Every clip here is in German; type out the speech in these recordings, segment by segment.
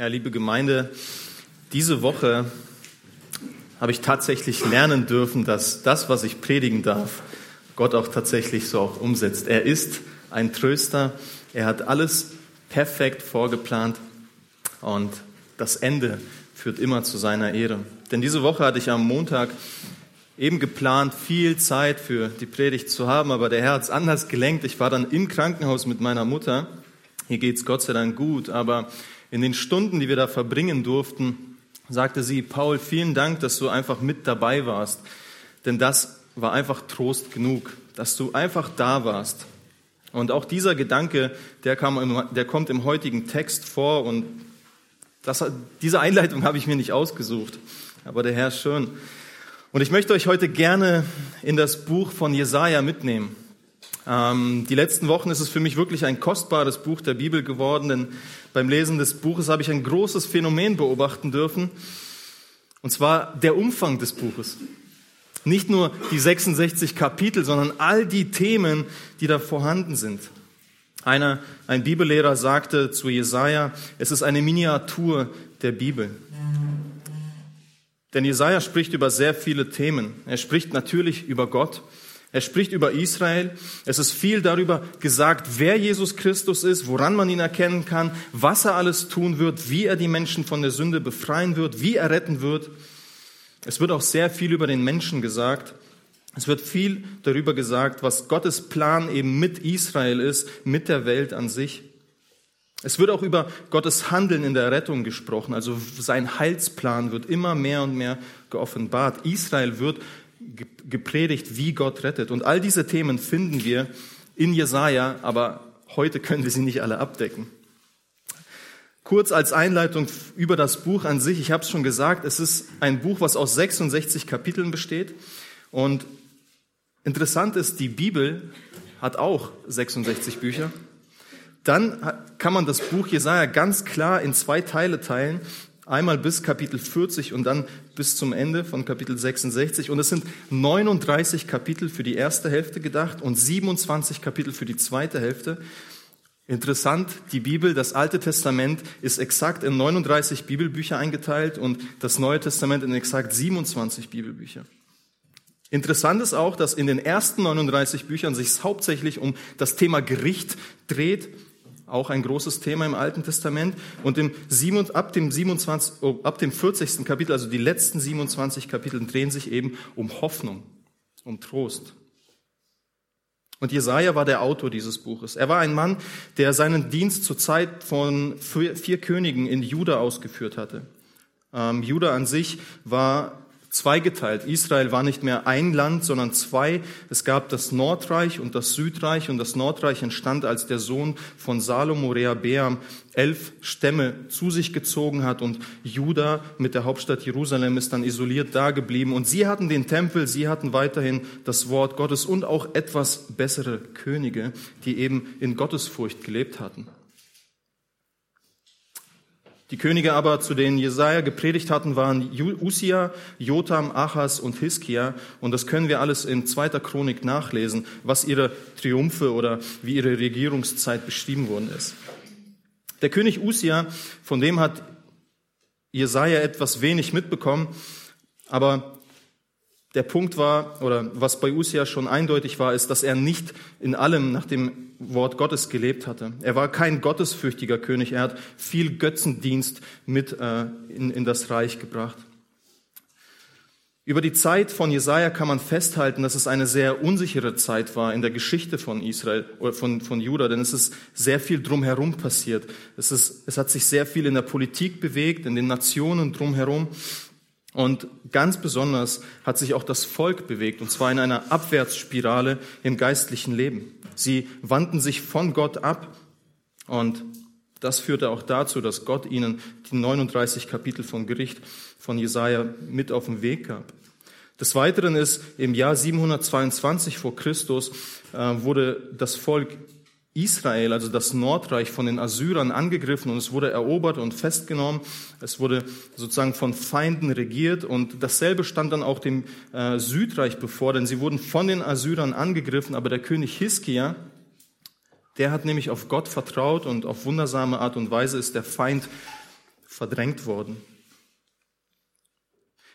Ja, liebe Gemeinde, diese Woche habe ich tatsächlich lernen dürfen, dass das, was ich predigen darf, Gott auch tatsächlich so auch umsetzt. Er ist ein Tröster. Er hat alles perfekt vorgeplant und das Ende führt immer zu seiner Ehre. Denn diese Woche hatte ich am Montag eben geplant, viel Zeit für die Predigt zu haben, aber der Herr hat es anders gelenkt. Ich war dann im Krankenhaus mit meiner Mutter. Hier geht's Gott sei Dank gut, aber in den Stunden, die wir da verbringen durften, sagte sie, Paul, vielen Dank, dass du einfach mit dabei warst. Denn das war einfach Trost genug, dass du einfach da warst. Und auch dieser Gedanke, der, kam der kommt im heutigen Text vor und das, diese Einleitung habe ich mir nicht ausgesucht, aber der Herr schon. Und ich möchte euch heute gerne in das Buch von Jesaja mitnehmen. Ähm, die letzten Wochen ist es für mich wirklich ein kostbares Buch der Bibel geworden, denn beim Lesen des Buches habe ich ein großes Phänomen beobachten dürfen, und zwar der Umfang des Buches. Nicht nur die 66 Kapitel, sondern all die Themen, die da vorhanden sind. Einer, ein Bibellehrer sagte zu Jesaja, es ist eine Miniatur der Bibel. Denn Jesaja spricht über sehr viele Themen. Er spricht natürlich über Gott. Er spricht über Israel. Es ist viel darüber gesagt, wer Jesus Christus ist, woran man ihn erkennen kann, was er alles tun wird, wie er die Menschen von der Sünde befreien wird, wie er retten wird. Es wird auch sehr viel über den Menschen gesagt. Es wird viel darüber gesagt, was Gottes Plan eben mit Israel ist, mit der Welt an sich. Es wird auch über Gottes Handeln in der Rettung gesprochen, also sein Heilsplan wird immer mehr und mehr geoffenbart. Israel wird gepredigt, wie Gott rettet. Und all diese Themen finden wir in Jesaja, aber heute können wir sie nicht alle abdecken. Kurz als Einleitung über das Buch an sich. Ich habe es schon gesagt, es ist ein Buch, was aus 66 Kapiteln besteht. Und interessant ist, die Bibel hat auch 66 Bücher. Dann kann man das Buch Jesaja ganz klar in zwei Teile teilen einmal bis Kapitel 40 und dann bis zum Ende von Kapitel 66. Und es sind 39 Kapitel für die erste Hälfte gedacht und 27 Kapitel für die zweite Hälfte. Interessant, die Bibel, das Alte Testament ist exakt in 39 Bibelbücher eingeteilt und das Neue Testament in exakt 27 Bibelbücher. Interessant ist auch, dass in den ersten 39 Büchern sich hauptsächlich um das Thema Gericht dreht auch ein großes Thema im Alten Testament. Und im, ab, dem 27, oh, ab dem 40. Kapitel, also die letzten 27 Kapitel, drehen sich eben um Hoffnung, um Trost. Und Jesaja war der Autor dieses Buches. Er war ein Mann, der seinen Dienst zur Zeit von vier Königen in Juda ausgeführt hatte. Ähm, Juda an sich war zweigeteilt. Israel war nicht mehr ein Land, sondern zwei. Es gab das Nordreich und das Südreich und das Nordreich entstand, als der Sohn von Salomo, Rehabeam, elf Stämme zu sich gezogen hat und Juda mit der Hauptstadt Jerusalem ist dann isoliert dageblieben und sie hatten den Tempel, sie hatten weiterhin das Wort Gottes und auch etwas bessere Könige, die eben in Gottesfurcht gelebt hatten. Die Könige aber, zu denen Jesaja gepredigt hatten, waren Usia, Jotam, Achas und Hiskia. Und das können wir alles in zweiter Chronik nachlesen, was ihre Triumphe oder wie ihre Regierungszeit beschrieben worden ist. Der König Usia, von dem hat Jesaja etwas wenig mitbekommen, aber der Punkt war, oder was bei Usia schon eindeutig war, ist, dass er nicht in allem nach dem Wort Gottes gelebt hatte. Er war kein gottesfürchtiger König. Er hat viel Götzendienst mit äh, in, in das Reich gebracht. Über die Zeit von Jesaja kann man festhalten, dass es eine sehr unsichere Zeit war in der Geschichte von Israel oder von, von Juda, denn es ist sehr viel drumherum passiert. Es, ist, es hat sich sehr viel in der Politik bewegt, in den Nationen drumherum. Und ganz besonders hat sich auch das Volk bewegt, und zwar in einer Abwärtsspirale im geistlichen Leben. Sie wandten sich von Gott ab und das führte auch dazu, dass Gott ihnen die 39 Kapitel vom Gericht von Jesaja mit auf den Weg gab. Des Weiteren ist im Jahr 722 vor Christus äh, wurde das Volk Israel, also das Nordreich, von den Assyrern angegriffen und es wurde erobert und festgenommen. Es wurde sozusagen von Feinden regiert und dasselbe stand dann auch dem äh, Südreich bevor, denn sie wurden von den Assyrern angegriffen, aber der König Hiskia, der hat nämlich auf Gott vertraut und auf wundersame Art und Weise ist der Feind verdrängt worden.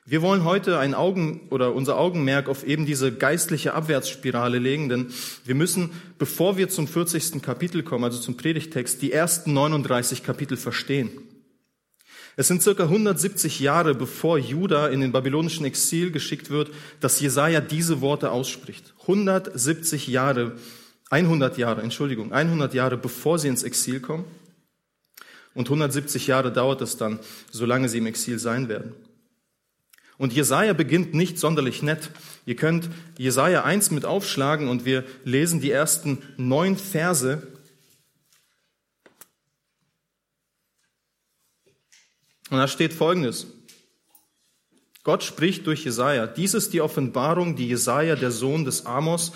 Wir wollen heute ein Augen oder unser Augenmerk auf eben diese geistliche Abwärtsspirale legen, denn wir müssen, bevor wir zum 40. Kapitel kommen, also zum Predigtext, die ersten 39 Kapitel verstehen. Es sind circa 170 Jahre, bevor Juda in den babylonischen Exil geschickt wird, dass Jesaja diese Worte ausspricht. 170 Jahre, 100 Jahre, Entschuldigung, 100 Jahre, bevor sie ins Exil kommen. Und 170 Jahre dauert es dann, solange sie im Exil sein werden. Und Jesaja beginnt nicht sonderlich nett. Ihr könnt Jesaja 1 mit aufschlagen und wir lesen die ersten neun Verse. Und da steht Folgendes. Gott spricht durch Jesaja. Dies ist die Offenbarung, die Jesaja, der Sohn des Amos,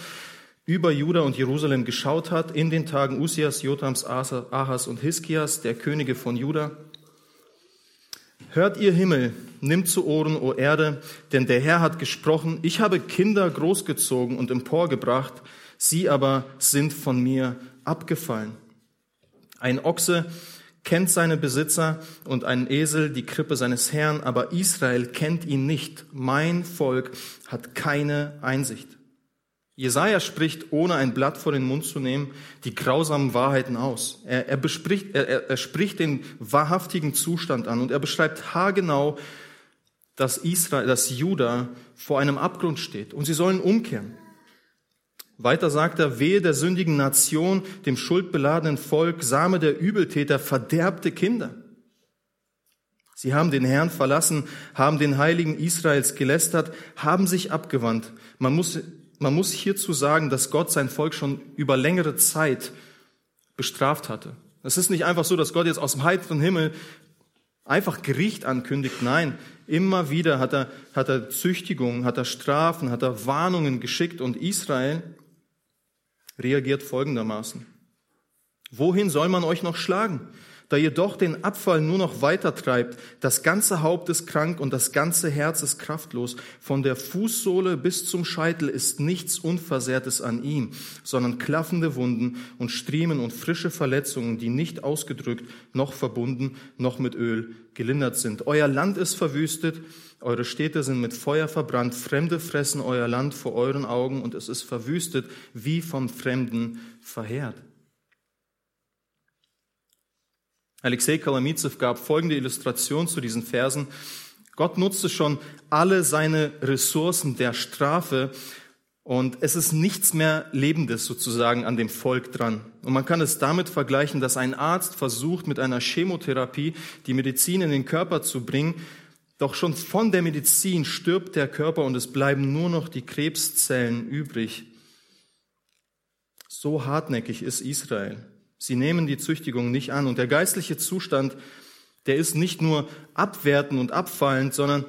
über Juda und Jerusalem geschaut hat in den Tagen Usias, Jotams, Ahas und Hiskias, der Könige von Juda Hört ihr Himmel, nimmt zu Ohren, o Erde, denn der Herr hat gesprochen, ich habe Kinder großgezogen und emporgebracht, sie aber sind von mir abgefallen. Ein Ochse kennt seine Besitzer und ein Esel die Krippe seines Herrn, aber Israel kennt ihn nicht. Mein Volk hat keine Einsicht. Jesaja spricht, ohne ein Blatt vor den Mund zu nehmen, die grausamen Wahrheiten aus. Er, er, bespricht, er, er spricht den wahrhaftigen Zustand an und er beschreibt haargenau, dass Israel, dass Juda vor einem Abgrund steht und sie sollen umkehren. Weiter sagt er, wehe der sündigen Nation, dem schuldbeladenen Volk, Same der Übeltäter, verderbte Kinder. Sie haben den Herrn verlassen, haben den Heiligen Israels gelästert, haben sich abgewandt. Man muss man muss hierzu sagen, dass Gott sein Volk schon über längere Zeit bestraft hatte. Es ist nicht einfach so, dass Gott jetzt aus dem heiteren Himmel einfach Gericht ankündigt. Nein, immer wieder hat er, hat er Züchtigungen, hat er Strafen, hat er Warnungen geschickt und Israel reagiert folgendermaßen. Wohin soll man euch noch schlagen? Da ihr doch den Abfall nur noch weiter treibt. Das ganze Haupt ist krank und das ganze Herz ist kraftlos. Von der Fußsohle bis zum Scheitel ist nichts Unversehrtes an ihm, sondern klaffende Wunden und Striemen und frische Verletzungen, die nicht ausgedrückt, noch verbunden, noch mit Öl gelindert sind. Euer Land ist verwüstet, eure Städte sind mit Feuer verbrannt, Fremde fressen euer Land vor euren Augen und es ist verwüstet, wie vom Fremden verheert. Alexei Kalamitsev gab folgende Illustration zu diesen Versen. Gott nutzte schon alle seine Ressourcen der Strafe und es ist nichts mehr Lebendes sozusagen an dem Volk dran. Und man kann es damit vergleichen, dass ein Arzt versucht, mit einer Chemotherapie die Medizin in den Körper zu bringen, doch schon von der Medizin stirbt der Körper und es bleiben nur noch die Krebszellen übrig. So hartnäckig ist Israel. Sie nehmen die Züchtigung nicht an. Und der geistliche Zustand, der ist nicht nur abwertend und abfallend, sondern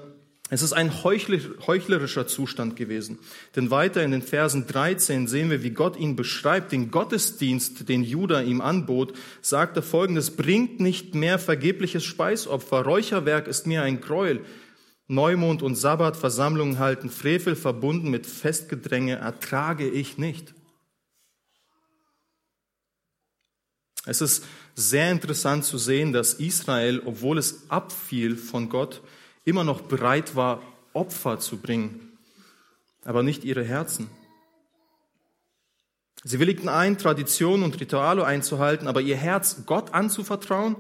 es ist ein heuchlerischer Zustand gewesen. Denn weiter in den Versen 13 sehen wir, wie Gott ihn beschreibt, den Gottesdienst, den Judah ihm anbot, sagt er folgendes, bringt nicht mehr vergebliches Speisopfer, Räucherwerk ist mir ein Gräuel. Neumond und Sabbat, Versammlungen halten, Frevel verbunden mit Festgedränge ertrage ich nicht. Es ist sehr interessant zu sehen, dass Israel, obwohl es abfiel von Gott, immer noch bereit war, Opfer zu bringen, aber nicht ihre Herzen. Sie willigten ein, Traditionen und Rituale einzuhalten, aber ihr Herz Gott anzuvertrauen,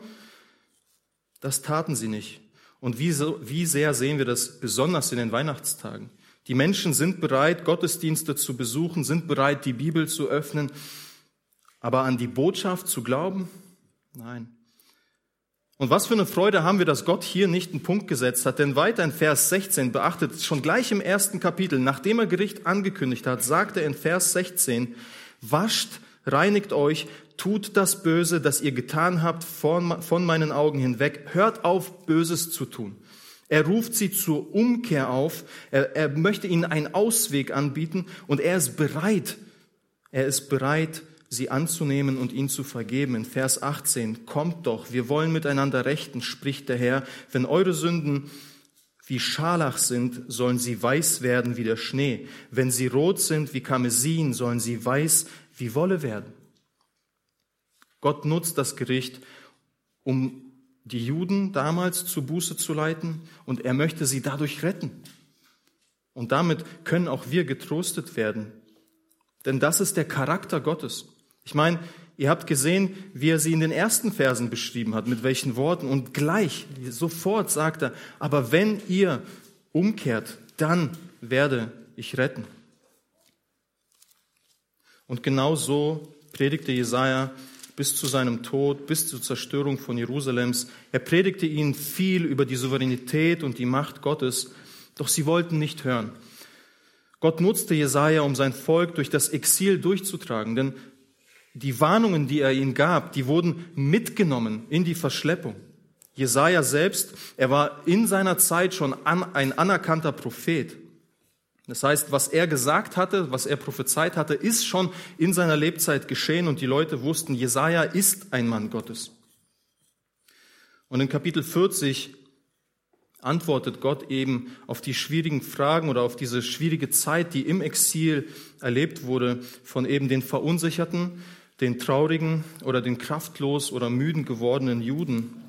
das taten sie nicht. Und wie, so, wie sehr sehen wir das besonders in den Weihnachtstagen? Die Menschen sind bereit, Gottesdienste zu besuchen, sind bereit, die Bibel zu öffnen, aber an die Botschaft zu glauben? Nein. Und was für eine Freude haben wir, dass Gott hier nicht einen Punkt gesetzt hat. Denn weiter in Vers 16, beachtet, schon gleich im ersten Kapitel, nachdem er Gericht angekündigt hat, sagt er in Vers 16, wascht, reinigt euch, tut das Böse, das ihr getan habt, von, von meinen Augen hinweg, hört auf, Böses zu tun. Er ruft sie zur Umkehr auf, er, er möchte ihnen einen Ausweg anbieten und er ist bereit, er ist bereit, sie anzunehmen und ihn zu vergeben. In Vers 18, kommt doch, wir wollen miteinander rechten, spricht der Herr, wenn eure Sünden wie Scharlach sind, sollen sie weiß werden wie der Schnee. Wenn sie rot sind wie Karmesin, sollen sie weiß wie Wolle werden. Gott nutzt das Gericht, um die Juden damals zu Buße zu leiten und er möchte sie dadurch retten. Und damit können auch wir getröstet werden. Denn das ist der Charakter Gottes. Ich meine, ihr habt gesehen, wie er sie in den ersten Versen beschrieben hat, mit welchen Worten. Und gleich, sofort sagt er, aber wenn ihr umkehrt, dann werde ich retten. Und genau so predigte Jesaja bis zu seinem Tod, bis zur Zerstörung von Jerusalems. Er predigte ihnen viel über die Souveränität und die Macht Gottes, doch sie wollten nicht hören. Gott nutzte Jesaja, um sein Volk durch das Exil durchzutragen, denn die Warnungen, die er ihnen gab, die wurden mitgenommen in die Verschleppung. Jesaja selbst, er war in seiner Zeit schon ein anerkannter Prophet. Das heißt, was er gesagt hatte, was er prophezeit hatte, ist schon in seiner Lebzeit geschehen und die Leute wussten, Jesaja ist ein Mann Gottes. Und in Kapitel 40 antwortet Gott eben auf die schwierigen Fragen oder auf diese schwierige Zeit, die im Exil erlebt wurde von eben den verunsicherten, den traurigen oder den kraftlos oder müden gewordenen Juden.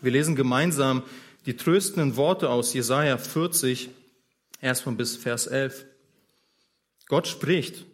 Wir lesen gemeinsam die tröstenden Worte aus Jesaja 40, erstmal bis Vers 11. Gott spricht,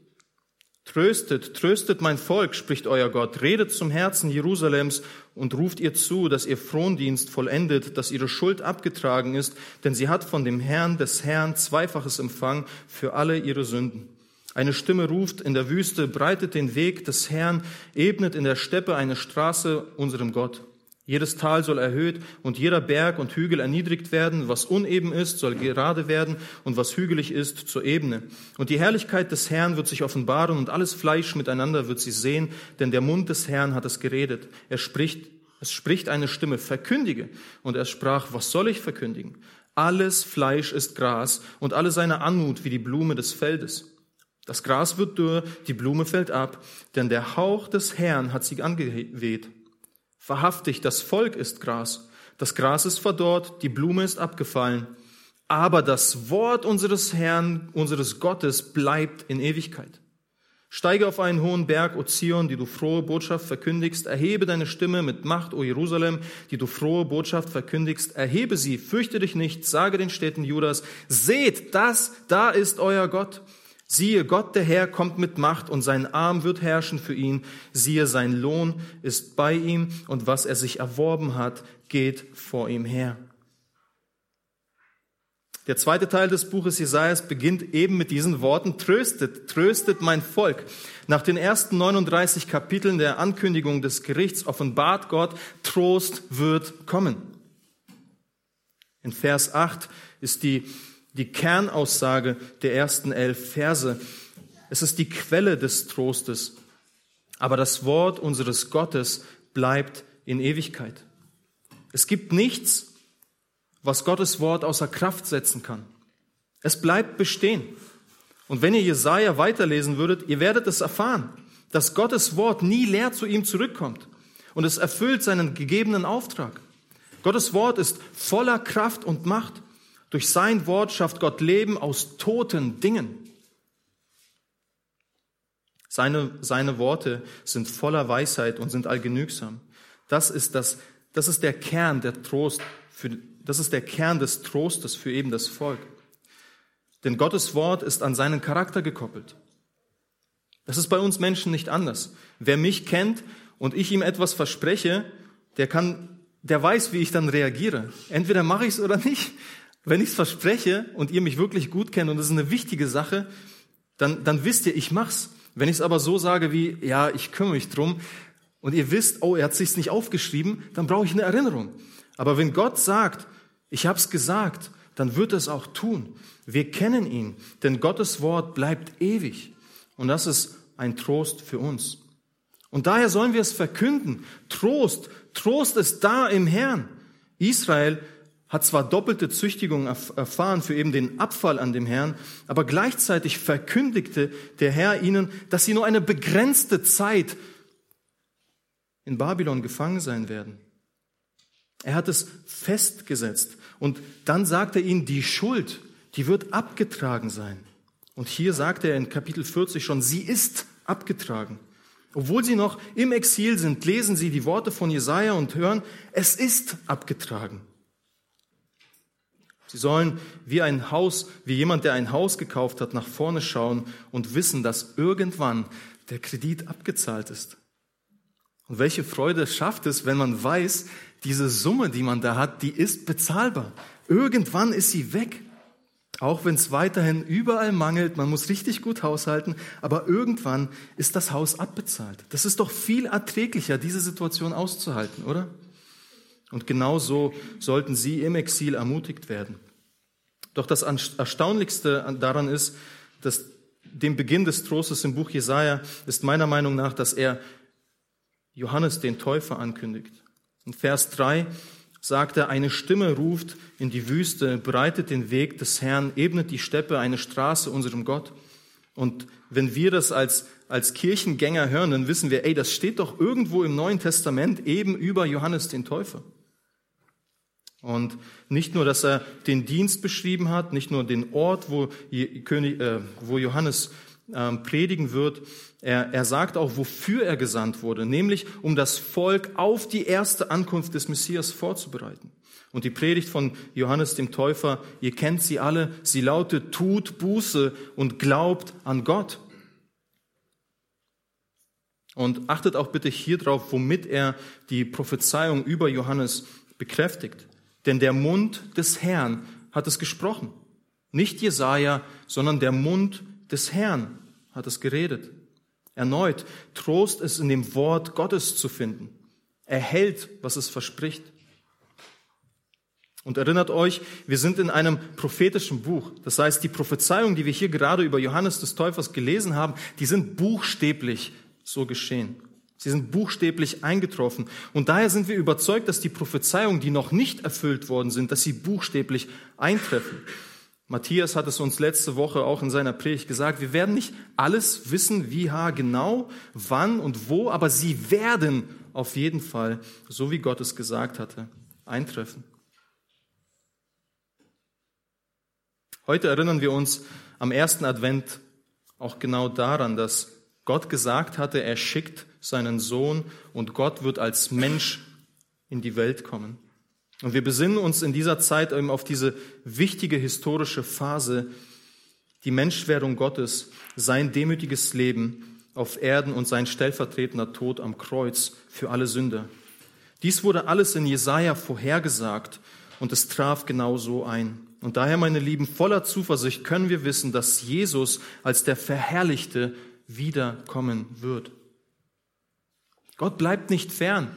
Tröstet, tröstet mein Volk, spricht euer Gott, redet zum Herzen Jerusalems und ruft ihr zu, dass ihr Frondienst vollendet, dass ihre Schuld abgetragen ist, denn sie hat von dem Herrn des Herrn zweifaches Empfang für alle ihre Sünden. Eine Stimme ruft in der Wüste, breitet den Weg des Herrn, ebnet in der Steppe eine Straße unserem Gott. Jedes Tal soll erhöht und jeder Berg und Hügel erniedrigt werden. Was uneben ist, soll gerade werden und was hügelig ist, zur Ebene. Und die Herrlichkeit des Herrn wird sich offenbaren und alles Fleisch miteinander wird sie sehen, denn der Mund des Herrn hat es geredet. Er spricht, es spricht eine Stimme, verkündige. Und er sprach, was soll ich verkündigen? Alles Fleisch ist Gras und alle seine Anmut wie die Blume des Feldes. Das Gras wird dürr, die Blume fällt ab, denn der Hauch des Herrn hat sie angeweht. Wahrhaftig, das Volk ist Gras. Das Gras ist verdorrt, die Blume ist abgefallen. Aber das Wort unseres Herrn, unseres Gottes bleibt in Ewigkeit. Steige auf einen hohen Berg, O Zion, die du frohe Botschaft verkündigst. Erhebe deine Stimme mit Macht, O Jerusalem, die du frohe Botschaft verkündigst. Erhebe sie, fürchte dich nicht, sage den Städten Judas, seht, das, da ist euer Gott. Siehe, Gott der Herr kommt mit Macht und sein Arm wird herrschen für ihn. Siehe, sein Lohn ist bei ihm und was er sich erworben hat, geht vor ihm her. Der zweite Teil des Buches Jesajas beginnt eben mit diesen Worten, tröstet, tröstet mein Volk. Nach den ersten 39 Kapiteln der Ankündigung des Gerichts offenbart Gott, Trost wird kommen. In Vers 8 ist die die Kernaussage der ersten elf Verse. Es ist die Quelle des Trostes. Aber das Wort unseres Gottes bleibt in Ewigkeit. Es gibt nichts, was Gottes Wort außer Kraft setzen kann. Es bleibt bestehen. Und wenn ihr Jesaja weiterlesen würdet, ihr werdet es erfahren, dass Gottes Wort nie leer zu ihm zurückkommt. Und es erfüllt seinen gegebenen Auftrag. Gottes Wort ist voller Kraft und Macht. Durch sein Wort schafft Gott Leben aus toten Dingen. Seine, seine Worte sind voller Weisheit und sind allgenügsam. Das ist das, das ist der Kern der Trost für, das ist der Kern des Trostes für eben das Volk. Denn Gottes Wort ist an seinen Charakter gekoppelt. Das ist bei uns Menschen nicht anders. Wer mich kennt und ich ihm etwas verspreche, der kann, der weiß, wie ich dann reagiere. Entweder mache ich es oder nicht. Wenn ich es verspreche und ihr mich wirklich gut kennt und es ist eine wichtige Sache, dann, dann wisst ihr, ich mach's. Wenn ich es aber so sage wie, ja, ich kümmere mich drum und ihr wisst, oh, er hat sich's nicht aufgeschrieben, dann brauche ich eine Erinnerung. Aber wenn Gott sagt, ich hab's gesagt, dann wird es auch tun. Wir kennen ihn, denn Gottes Wort bleibt ewig. Und das ist ein Trost für uns. Und daher sollen wir es verkünden. Trost, Trost ist da im Herrn. Israel hat zwar doppelte Züchtigung erfahren für eben den Abfall an dem Herrn, aber gleichzeitig verkündigte der Herr ihnen, dass sie nur eine begrenzte Zeit in Babylon gefangen sein werden. Er hat es festgesetzt und dann sagt er ihnen, die Schuld, die wird abgetragen sein. Und hier sagt er in Kapitel 40 schon, sie ist abgetragen. Obwohl sie noch im Exil sind, lesen sie die Worte von Jesaja und hören, es ist abgetragen. Sie sollen wie ein Haus, wie jemand, der ein Haus gekauft hat, nach vorne schauen und wissen, dass irgendwann der Kredit abgezahlt ist. Und welche Freude schafft es, wenn man weiß, diese Summe, die man da hat, die ist bezahlbar. Irgendwann ist sie weg. Auch wenn es weiterhin überall mangelt, man muss richtig gut haushalten, aber irgendwann ist das Haus abbezahlt. Das ist doch viel erträglicher, diese Situation auszuhalten, oder? Und genau so sollten sie im Exil ermutigt werden. Doch das Erstaunlichste daran ist, dass dem Beginn des Trostes im Buch Jesaja ist meiner Meinung nach, dass er Johannes den Täufer ankündigt. In Vers 3 sagt er, eine Stimme ruft in die Wüste, breitet den Weg des Herrn, ebnet die Steppe, eine Straße unserem Gott. Und wenn wir das als, als Kirchengänger hören, dann wissen wir, ey, das steht doch irgendwo im Neuen Testament eben über Johannes den Täufer. Und nicht nur, dass er den Dienst beschrieben hat, nicht nur den Ort, wo, äh, Johannes ähm, predigen wird, er sagt auch, wofür er gesandt wurde, nämlich um das Volk auf die erste Ankunft des Messias vorzubereiten. Und die Predigt von Johannes dem Täufer, ihr kennt sie alle, sie lautet, tut Buße und glaubt an Gott. Und achtet auch bitte hier drauf, womit er die Prophezeiung über Johannes bekräftigt. Denn der Mund des Herrn hat es gesprochen. Nicht Jesaja, sondern der Mund des Herrn hat es geredet. Erneut, Trost ist in dem Wort Gottes zu finden. Er hält, was es verspricht. Und erinnert euch, wir sind in einem prophetischen Buch. Das heißt, die Prophezeiungen, die wir hier gerade über Johannes des Täufers gelesen haben, die sind buchstäblich so geschehen. Sie sind buchstäblich eingetroffen. Und daher sind wir überzeugt, dass die Prophezeiungen, die noch nicht erfüllt worden sind, dass sie buchstäblich eintreffen. Matthias hat es uns letzte Woche auch in seiner Predigt gesagt, wir werden nicht alles wissen, wie genau, wann und wo, aber sie werden auf jeden Fall, so wie Gott es gesagt hatte, eintreffen. Heute erinnern wir uns am ersten Advent auch genau daran, dass Gott gesagt hatte, er schickt seinen Sohn und Gott wird als Mensch in die Welt kommen. Und wir besinnen uns in dieser Zeit eben auf diese wichtige historische Phase, die Menschwerdung Gottes, sein demütiges Leben auf Erden und sein stellvertretender Tod am Kreuz für alle Sünder. Dies wurde alles in Jesaja vorhergesagt und es traf genau so ein. Und daher, meine Lieben, voller Zuversicht können wir wissen, dass Jesus als der Verherrlichte wiederkommen wird. Gott bleibt nicht fern.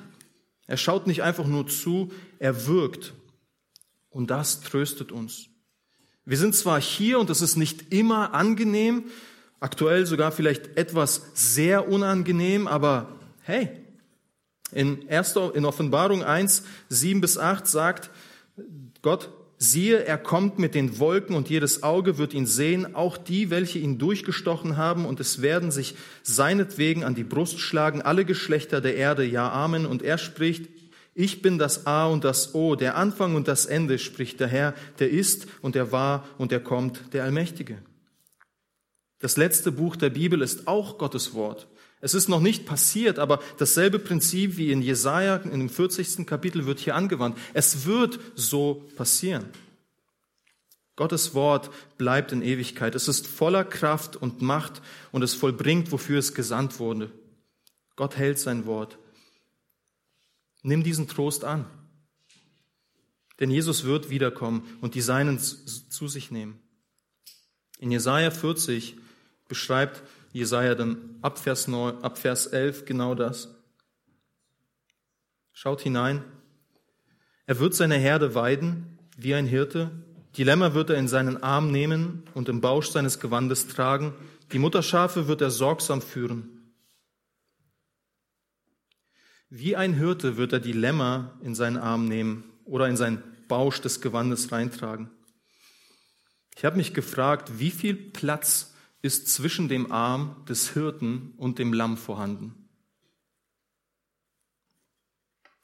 Er schaut nicht einfach nur zu, er wirkt. Und das tröstet uns. Wir sind zwar hier und es ist nicht immer angenehm, aktuell sogar vielleicht etwas sehr unangenehm, aber hey, in, 1, in Offenbarung 1, 7 bis 8 sagt Gott, Siehe, er kommt mit den Wolken und jedes Auge wird ihn sehen, auch die, welche ihn durchgestochen haben, und es werden sich seinetwegen an die Brust schlagen, alle Geschlechter der Erde, ja Amen. Und er spricht, ich bin das A und das O, der Anfang und das Ende, spricht der Herr, der ist und der war und der kommt, der Allmächtige. Das letzte Buch der Bibel ist auch Gottes Wort. Es ist noch nicht passiert, aber dasselbe Prinzip wie in Jesaja in dem 40. Kapitel wird hier angewandt. Es wird so passieren. Gottes Wort bleibt in Ewigkeit. Es ist voller Kraft und Macht und es vollbringt, wofür es gesandt wurde. Gott hält sein Wort. Nimm diesen Trost an. Denn Jesus wird wiederkommen und die Seinen zu sich nehmen. In Jesaja 40 beschreibt Jesaja dann ab Vers, 9, ab Vers 11 genau das. Schaut hinein. Er wird seine Herde weiden wie ein Hirte. Die Lämmer wird er in seinen Arm nehmen und im Bausch seines Gewandes tragen. Die Mutterschafe wird er sorgsam führen. Wie ein Hirte wird er die Lämmer in seinen Arm nehmen oder in seinen Bausch des Gewandes reintragen. Ich habe mich gefragt, wie viel Platz ist zwischen dem Arm des Hirten und dem Lamm vorhanden.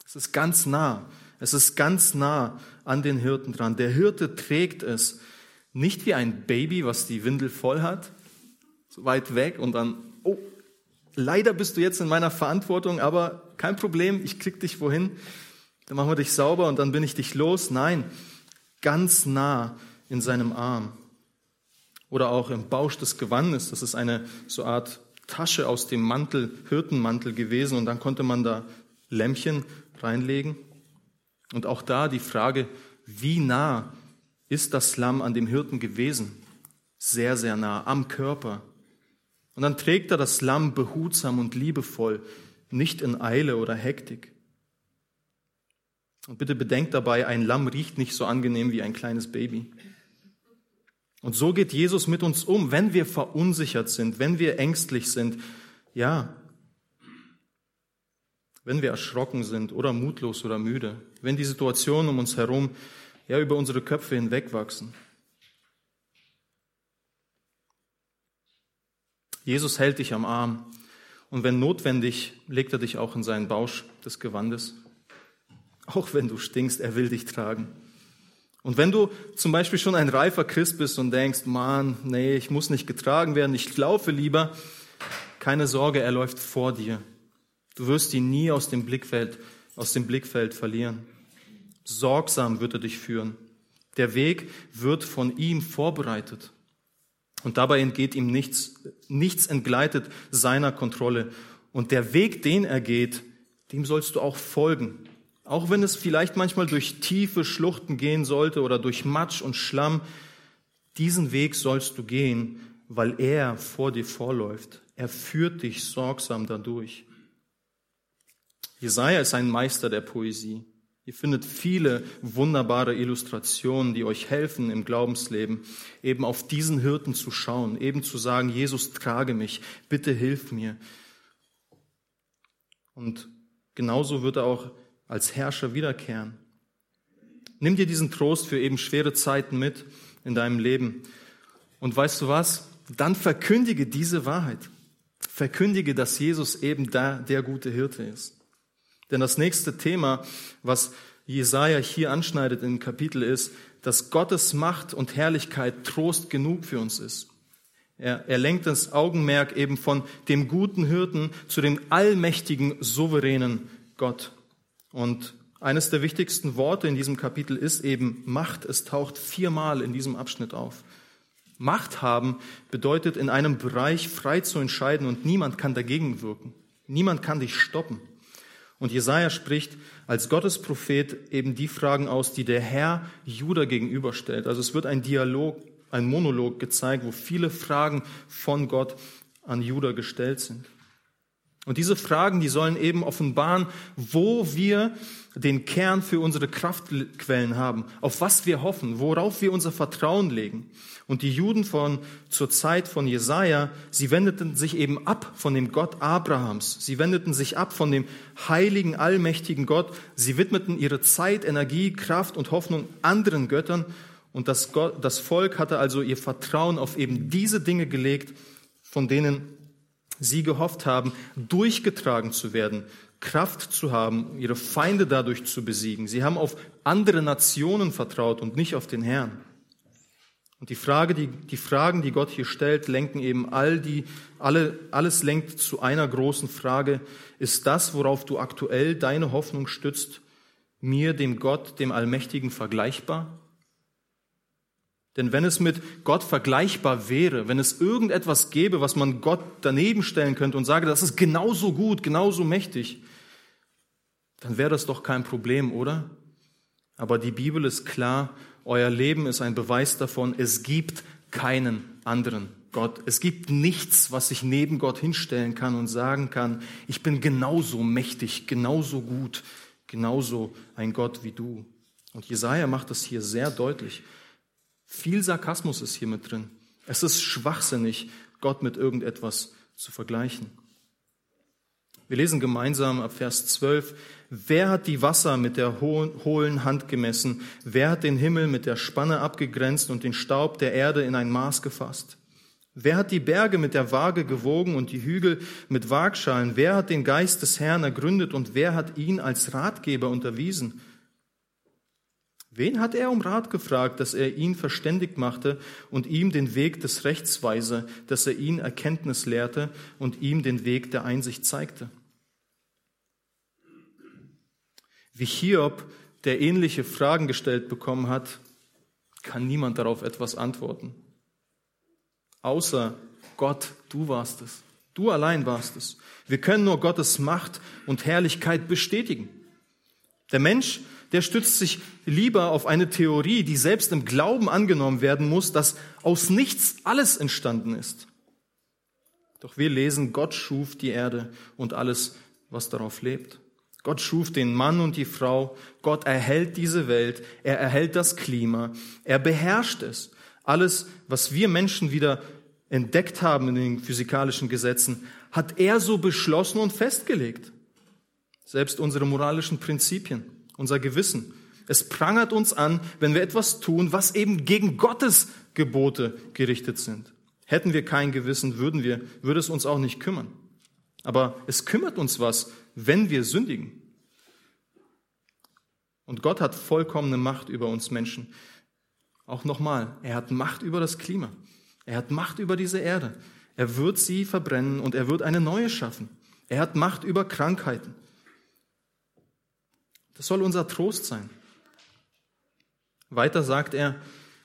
Es ist ganz nah. Es ist ganz nah an den Hirten dran. Der Hirte trägt es nicht wie ein Baby, was die Windel voll hat, so weit weg und dann, oh, Leider bist du jetzt in meiner Verantwortung, aber kein Problem, ich krieg dich wohin. Dann machen wir dich sauber und dann bin ich dich los. Nein, ganz nah in seinem Arm. Oder auch im Bausch des Gewandes. Das ist eine so Art Tasche aus dem Mantel, Hirtenmantel gewesen und dann konnte man da Lämmchen reinlegen. Und auch da die Frage, wie nah ist das Lamm an dem Hirten gewesen? Sehr, sehr nah, am Körper. Und dann trägt er das Lamm behutsam und liebevoll, nicht in Eile oder Hektik. Und bitte bedenkt dabei, ein Lamm riecht nicht so angenehm wie ein kleines Baby. Und so geht Jesus mit uns um, wenn wir verunsichert sind, wenn wir ängstlich sind, ja, wenn wir erschrocken sind oder mutlos oder müde, wenn die Situationen um uns herum ja über unsere Köpfe hinwegwachsen. Jesus hält dich am Arm und wenn notwendig, legt er dich auch in seinen Bausch des Gewandes. Auch wenn du stinkst, er will dich tragen. Und wenn du zum Beispiel schon ein reifer Christ bist und denkst, Mann, nee, ich muss nicht getragen werden, ich laufe lieber, keine Sorge, er läuft vor dir. Du wirst ihn nie aus dem Blickfeld, aus dem Blickfeld verlieren. Sorgsam wird er dich führen. Der Weg wird von ihm vorbereitet. Und dabei entgeht ihm nichts, nichts entgleitet seiner Kontrolle. Und der Weg, den er geht, dem sollst du auch folgen. Auch wenn es vielleicht manchmal durch tiefe Schluchten gehen sollte oder durch Matsch und Schlamm, diesen Weg sollst du gehen, weil er vor dir vorläuft. Er führt dich sorgsam dadurch. Jesaja ist ein Meister der Poesie. Ihr findet viele wunderbare Illustrationen, die euch helfen im Glaubensleben, eben auf diesen Hirten zu schauen, eben zu sagen, Jesus, trage mich, bitte hilf mir. Und genauso wird er auch als Herrscher wiederkehren. Nimm dir diesen Trost für eben schwere Zeiten mit in deinem Leben. Und weißt du was? Dann verkündige diese Wahrheit. Verkündige, dass Jesus eben da der gute Hirte ist. Denn das nächste Thema, was Jesaja hier anschneidet im Kapitel ist, dass Gottes Macht und Herrlichkeit Trost genug für uns ist. Er, er lenkt das Augenmerk eben von dem guten Hirten zu dem allmächtigen, souveränen Gott. Und eines der wichtigsten Worte in diesem Kapitel ist eben Macht. Es taucht viermal in diesem Abschnitt auf. Macht haben bedeutet, in einem Bereich frei zu entscheiden und niemand kann dagegen wirken. Niemand kann dich stoppen. Und Jesaja spricht als Gottes Prophet eben die Fragen aus, die der Herr Judah gegenüberstellt. Also es wird ein Dialog, ein Monolog gezeigt, wo viele Fragen von Gott an Judah gestellt sind. Und diese Fragen, die sollen eben offenbaren, wo wir den Kern für unsere Kraftquellen haben, auf was wir hoffen, worauf wir unser Vertrauen legen. Und die Juden von zur Zeit von Jesaja, sie wendeten sich eben ab von dem Gott Abrahams. Sie wendeten sich ab von dem heiligen, allmächtigen Gott. Sie widmeten ihre Zeit, Energie, Kraft und Hoffnung anderen Göttern. Und das, Gott, das Volk hatte also ihr Vertrauen auf eben diese Dinge gelegt, von denen sie gehofft haben, durchgetragen zu werden, Kraft zu haben, ihre Feinde dadurch zu besiegen. Sie haben auf andere Nationen vertraut und nicht auf den Herrn. Und die Frage, die, die Fragen, die Gott hier stellt, lenken eben all die, alle, alles lenkt zu einer großen Frage. Ist das, worauf du aktuell deine Hoffnung stützt, mir, dem Gott, dem Allmächtigen vergleichbar? Denn wenn es mit Gott vergleichbar wäre, wenn es irgendetwas gäbe, was man Gott daneben stellen könnte und sage, das ist genauso gut, genauso mächtig, dann wäre das doch kein Problem, oder? Aber die Bibel ist klar, euer Leben ist ein Beweis davon, es gibt keinen anderen Gott. Es gibt nichts, was ich neben Gott hinstellen kann und sagen kann, ich bin genauso mächtig, genauso gut, genauso ein Gott wie du. Und Jesaja macht das hier sehr deutlich. Viel Sarkasmus ist hier mit drin. Es ist schwachsinnig, Gott mit irgendetwas zu vergleichen. Wir lesen gemeinsam ab Vers 12. Wer hat die Wasser mit der hohlen Hand gemessen? Wer hat den Himmel mit der Spanne abgegrenzt und den Staub der Erde in ein Maß gefasst? Wer hat die Berge mit der Waage gewogen und die Hügel mit Waagschalen? Wer hat den Geist des Herrn ergründet und wer hat ihn als Ratgeber unterwiesen? Wen hat er um Rat gefragt, dass er ihn verständigt machte und ihm den Weg des Rechts weise, dass er ihn Erkenntnis lehrte und ihm den Weg der Einsicht zeigte? Wie Hiob, der ähnliche Fragen gestellt bekommen hat, kann niemand darauf etwas antworten. Außer Gott, du warst es. Du allein warst es. Wir können nur Gottes Macht und Herrlichkeit bestätigen. Der Mensch, der stützt sich lieber auf eine Theorie, die selbst im Glauben angenommen werden muss, dass aus nichts alles entstanden ist. Doch wir lesen, Gott schuf die Erde und alles, was darauf lebt. Gott schuf den Mann und die Frau. Gott erhält diese Welt. Er erhält das Klima. Er beherrscht es. Alles, was wir Menschen wieder entdeckt haben in den physikalischen Gesetzen, hat er so beschlossen und festgelegt. Selbst unsere moralischen Prinzipien, unser Gewissen. Es prangert uns an, wenn wir etwas tun, was eben gegen Gottes Gebote gerichtet sind. Hätten wir kein Gewissen, würden wir, würde es uns auch nicht kümmern. Aber es kümmert uns was, wenn wir sündigen. Und Gott hat vollkommene Macht über uns Menschen. Auch nochmal, er hat Macht über das Klima. Er hat Macht über diese Erde. Er wird sie verbrennen und er wird eine neue schaffen. Er hat Macht über Krankheiten. Das soll unser Trost sein. Weiter sagt er,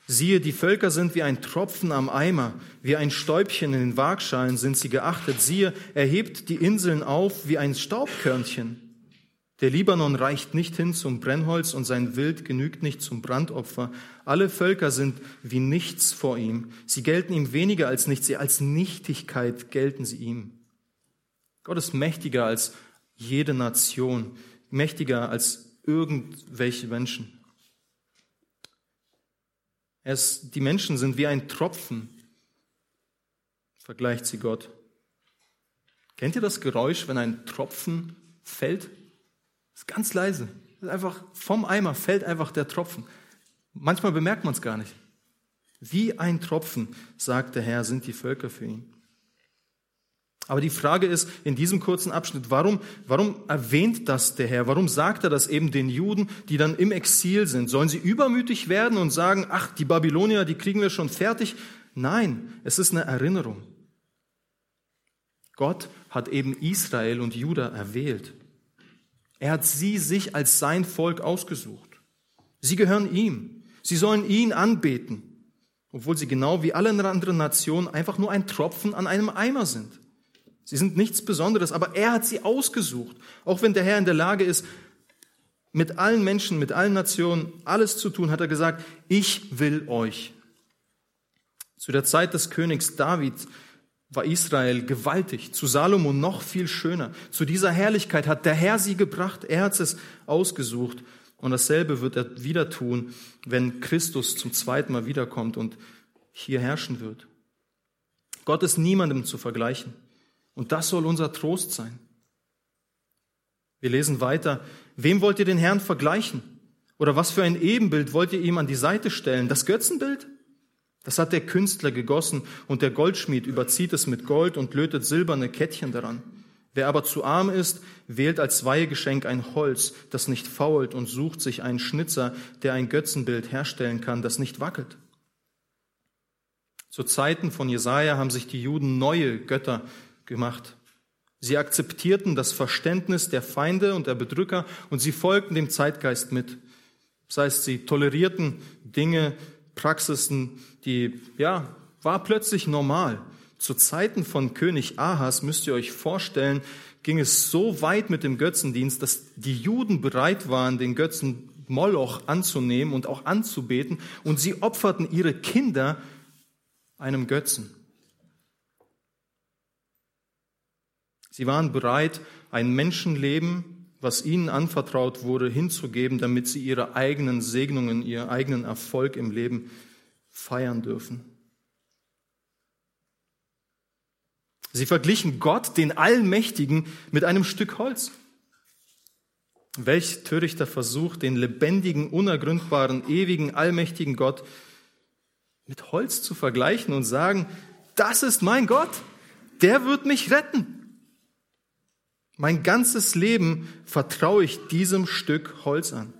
Siehe, die Völker sind wie ein Tropfen am Eimer, wie ein Stäubchen in den Waagschalen sind sie geachtet. Siehe, er hebt die Inseln auf wie ein Staubkörnchen. Der Libanon reicht nicht hin zum Brennholz und sein Wild genügt nicht zum Brandopfer. Alle Völker sind wie nichts vor ihm. Sie gelten ihm weniger als nichts, sie als Nichtigkeit gelten sie ihm. Gott ist mächtiger als jede Nation, mächtiger als irgendwelche Menschen. Es, die Menschen sind wie ein Tropfen, vergleicht sie Gott. Kennt ihr das Geräusch, wenn ein Tropfen fällt? Ist ganz leise. ist einfach vom Eimer fällt einfach der Tropfen. Manchmal bemerkt man es gar nicht. Wie ein Tropfen, sagt der Herr, sind die Völker für ihn. Aber die Frage ist in diesem kurzen Abschnitt, warum, warum erwähnt das der Herr? Warum sagt er das eben den Juden, die dann im Exil sind? Sollen sie übermütig werden und sagen, ach, die Babylonier, die kriegen wir schon fertig? Nein, es ist eine Erinnerung. Gott hat eben Israel und Juda erwählt. Er hat sie sich als sein Volk ausgesucht. Sie gehören ihm. Sie sollen ihn anbeten, obwohl sie genau wie alle anderen Nationen einfach nur ein Tropfen an einem Eimer sind. Sie sind nichts Besonderes, aber er hat sie ausgesucht. Auch wenn der Herr in der Lage ist, mit allen Menschen, mit allen Nationen alles zu tun, hat er gesagt, ich will euch. Zu der Zeit des Königs David war Israel gewaltig, zu Salomo noch viel schöner. Zu dieser Herrlichkeit hat der Herr sie gebracht, er hat es ausgesucht. Und dasselbe wird er wieder tun, wenn Christus zum zweiten Mal wiederkommt und hier herrschen wird. Gott ist niemandem zu vergleichen. Und das soll unser Trost sein. Wir lesen weiter. Wem wollt ihr den Herrn vergleichen? Oder was für ein Ebenbild wollt ihr ihm an die Seite stellen? Das Götzenbild? Das hat der Künstler gegossen und der Goldschmied überzieht es mit Gold und lötet silberne Kettchen daran. Wer aber zu arm ist, wählt als Weihegeschenk ein Holz, das nicht fault und sucht sich einen Schnitzer, der ein Götzenbild herstellen kann, das nicht wackelt. Zu Zeiten von Jesaja haben sich die Juden neue Götter gemacht. Sie akzeptierten das Verständnis der Feinde und der Bedrücker und sie folgten dem Zeitgeist mit. Das heißt, sie tolerierten Dinge, Praxisen, die, ja, war plötzlich normal. Zu Zeiten von König Ahas müsst ihr euch vorstellen, ging es so weit mit dem Götzendienst, dass die Juden bereit waren, den Götzen Moloch anzunehmen und auch anzubeten und sie opferten ihre Kinder einem Götzen. Sie waren bereit, ein Menschenleben, was ihnen anvertraut wurde, hinzugeben, damit sie ihre eigenen Segnungen, ihren eigenen Erfolg im Leben feiern dürfen. Sie verglichen Gott, den Allmächtigen, mit einem Stück Holz. Welch törichter Versuch, den lebendigen, unergründbaren, ewigen, allmächtigen Gott mit Holz zu vergleichen und sagen, das ist mein Gott, der wird mich retten. Mein ganzes Leben vertraue ich diesem Stück Holz an.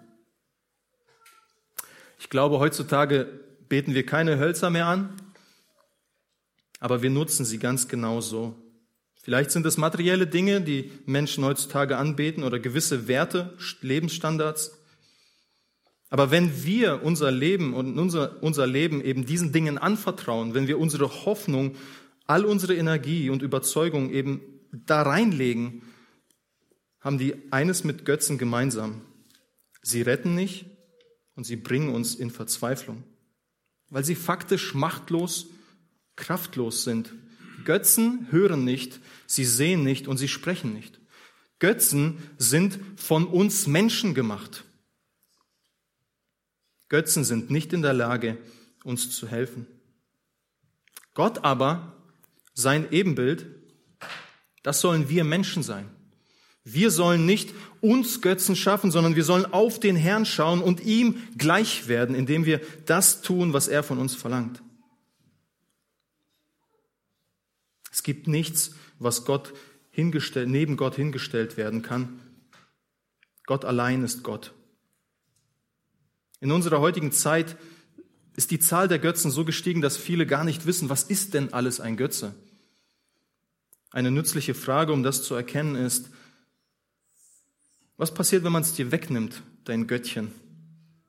Ich glaube, heutzutage beten wir keine Hölzer mehr an, aber wir nutzen sie ganz genau so. Vielleicht sind es materielle Dinge, die Menschen heutzutage anbeten oder gewisse Werte, Lebensstandards. Aber wenn wir unser Leben und unser, unser Leben eben diesen Dingen anvertrauen, wenn wir unsere Hoffnung, all unsere Energie und Überzeugung eben da reinlegen, haben die eines mit Götzen gemeinsam. Sie retten nicht und sie bringen uns in Verzweiflung, weil sie faktisch machtlos, kraftlos sind Götzen hören nicht, sie sehen nicht und sie sprechen nicht. Götzen sind von uns Menschen gemacht. Götzen sind nicht in der Lage, uns zu helfen. Gott aber, sein Ebenbild, das sollen wir Menschen sein. Wir sollen nicht uns Götzen schaffen, sondern wir sollen auf den Herrn schauen und ihm gleich werden, indem wir das tun, was er von uns verlangt. Es gibt nichts, was Gott hingestellt, neben Gott hingestellt werden kann. Gott allein ist Gott. In unserer heutigen Zeit ist die Zahl der Götzen so gestiegen, dass viele gar nicht wissen, was ist denn alles ein Götze? Eine nützliche Frage, um das zu erkennen, ist, was passiert, wenn man es dir wegnimmt, dein Göttchen?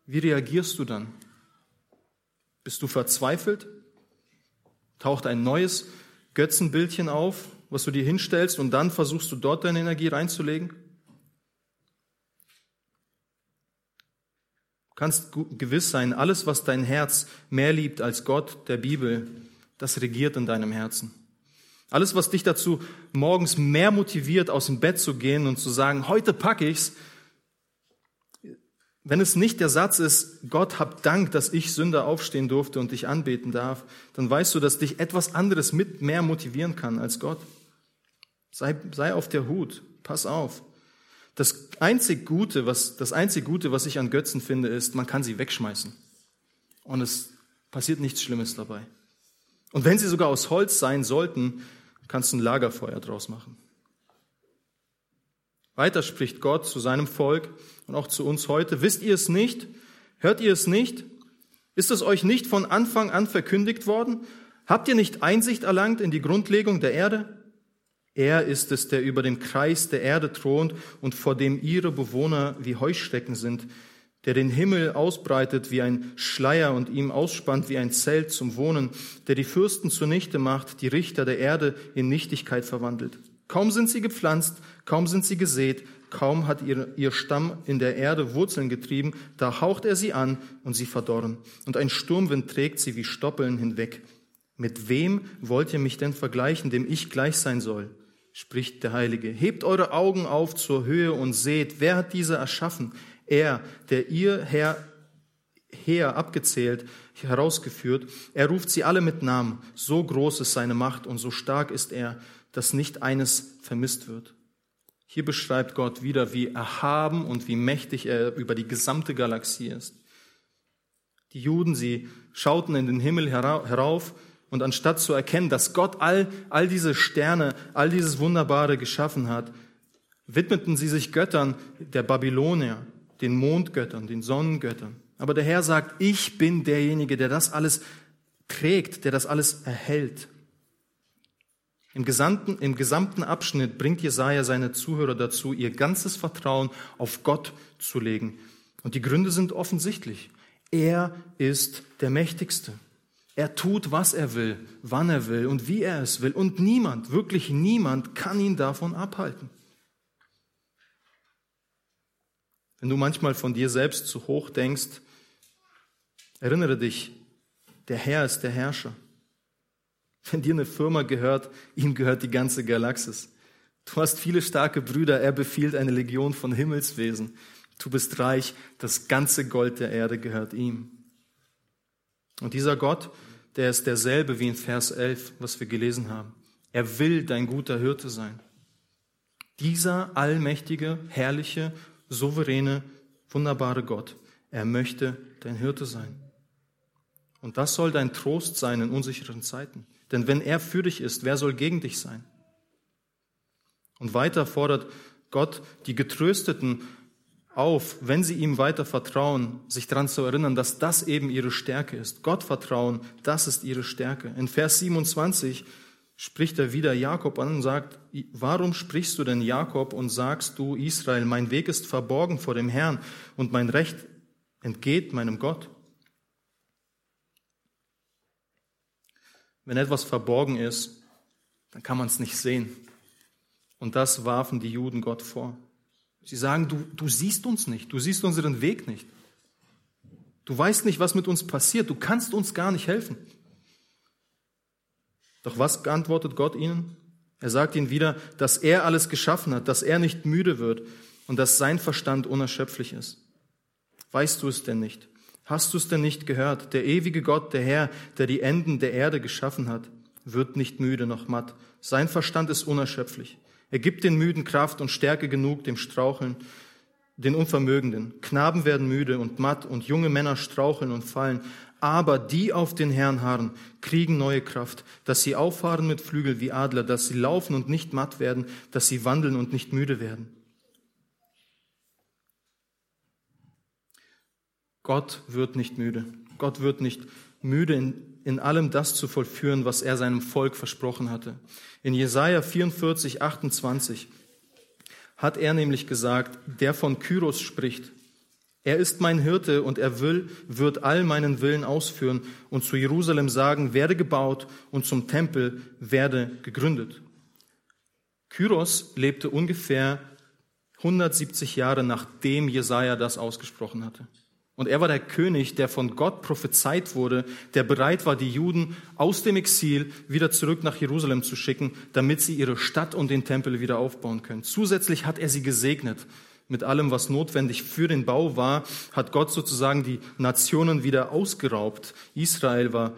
Wie reagierst du dann? Bist du verzweifelt? Taucht ein neues Götzenbildchen auf, was du dir hinstellst und dann versuchst du dort deine Energie reinzulegen? Du kannst gewiss sein, alles, was dein Herz mehr liebt als Gott der Bibel, das regiert in deinem Herzen. Alles, was dich dazu morgens mehr motiviert, aus dem Bett zu gehen und zu sagen, heute packe ich's, wenn es nicht der Satz ist, Gott hab Dank, dass ich Sünder aufstehen durfte und dich anbeten darf, dann weißt du, dass dich etwas anderes mit mehr motivieren kann als Gott. Sei, sei auf der Hut, pass auf. Das einzig Gute, was, das einzig Gute, was ich an Götzen finde, ist, man kann sie wegschmeißen. Und es passiert nichts Schlimmes dabei. Und wenn sie sogar aus Holz sein sollten, kannst ein Lagerfeuer draus machen. Weiter spricht Gott zu seinem Volk und auch zu uns heute. Wisst ihr es nicht? Hört ihr es nicht? Ist es euch nicht von Anfang an verkündigt worden? Habt ihr nicht Einsicht erlangt in die Grundlegung der Erde? Er ist es, der über dem Kreis der Erde thront und vor dem ihre Bewohner wie Heuschrecken sind, der den Himmel ausbreitet wie ein Schleier und ihm ausspannt wie ein Zelt zum Wohnen, der die Fürsten zunichte macht, die Richter der Erde in Nichtigkeit verwandelt. Kaum sind sie gepflanzt, kaum sind sie gesät, kaum hat ihr, ihr Stamm in der Erde Wurzeln getrieben, da haucht er sie an und sie verdorren. Und ein Sturmwind trägt sie wie Stoppeln hinweg. Mit wem wollt ihr mich denn vergleichen, dem ich gleich sein soll? spricht der Heilige. Hebt eure Augen auf zur Höhe und seht, wer hat diese erschaffen? Er, der ihr Herr, her abgezählt, herausgeführt. Er ruft sie alle mit Namen. So groß ist seine Macht und so stark ist er dass nicht eines vermisst wird. Hier beschreibt Gott wieder, wie erhaben und wie mächtig er über die gesamte Galaxie ist. Die Juden, sie schauten in den Himmel herauf und anstatt zu erkennen, dass Gott all, all diese Sterne, all dieses Wunderbare geschaffen hat, widmeten sie sich Göttern der Babylonier, den Mondgöttern, den Sonnengöttern. Aber der Herr sagt, ich bin derjenige, der das alles trägt, der das alles erhält. Im gesamten, Im gesamten Abschnitt bringt Jesaja seine Zuhörer dazu, ihr ganzes Vertrauen auf Gott zu legen. Und die Gründe sind offensichtlich. Er ist der Mächtigste. Er tut, was er will, wann er will und wie er es will. Und niemand, wirklich niemand kann ihn davon abhalten. Wenn du manchmal von dir selbst zu hoch denkst, erinnere dich, der Herr ist der Herrscher. Wenn dir eine Firma gehört, ihm gehört die ganze Galaxis. Du hast viele starke Brüder, er befiehlt eine Legion von Himmelswesen. Du bist reich, das ganze Gold der Erde gehört ihm. Und dieser Gott, der ist derselbe wie in Vers 11, was wir gelesen haben. Er will dein guter Hirte sein. Dieser allmächtige, herrliche, souveräne, wunderbare Gott, er möchte dein Hirte sein. Und das soll dein Trost sein in unsicheren Zeiten. Denn wenn er für dich ist, wer soll gegen dich sein? Und weiter fordert Gott die Getrösteten auf, wenn sie ihm weiter vertrauen, sich daran zu erinnern, dass das eben ihre Stärke ist. Gott vertrauen, das ist ihre Stärke. In Vers 27 spricht er wieder Jakob an und sagt, warum sprichst du denn Jakob und sagst du Israel, mein Weg ist verborgen vor dem Herrn und mein Recht entgeht meinem Gott? Wenn etwas verborgen ist, dann kann man es nicht sehen. Und das warfen die Juden Gott vor. Sie sagen, du, du siehst uns nicht, du siehst unseren Weg nicht. Du weißt nicht, was mit uns passiert, du kannst uns gar nicht helfen. Doch was antwortet Gott ihnen? Er sagt ihnen wieder, dass er alles geschaffen hat, dass er nicht müde wird und dass sein Verstand unerschöpflich ist. Weißt du es denn nicht? Hast du es denn nicht gehört? Der ewige Gott, der Herr, der die Enden der Erde geschaffen hat, wird nicht müde noch matt. Sein Verstand ist unerschöpflich. Er gibt den Müden Kraft und Stärke genug, dem Straucheln, den Unvermögenden. Knaben werden müde und matt und junge Männer straucheln und fallen. Aber die auf den Herrn harren, kriegen neue Kraft, dass sie auffahren mit Flügel wie Adler, dass sie laufen und nicht matt werden, dass sie wandeln und nicht müde werden. Gott wird nicht müde. Gott wird nicht müde, in, in allem das zu vollführen, was er seinem Volk versprochen hatte. In Jesaja 44, 28 hat er nämlich gesagt, der von Kyros spricht, er ist mein Hirte und er will, wird all meinen Willen ausführen und zu Jerusalem sagen, werde gebaut und zum Tempel werde gegründet. Kyros lebte ungefähr 170 Jahre nachdem Jesaja das ausgesprochen hatte. Und er war der König, der von Gott prophezeit wurde, der bereit war, die Juden aus dem Exil wieder zurück nach Jerusalem zu schicken, damit sie ihre Stadt und den Tempel wieder aufbauen können. Zusätzlich hat er sie gesegnet mit allem, was notwendig für den Bau war, hat Gott sozusagen die Nationen wieder ausgeraubt. Israel war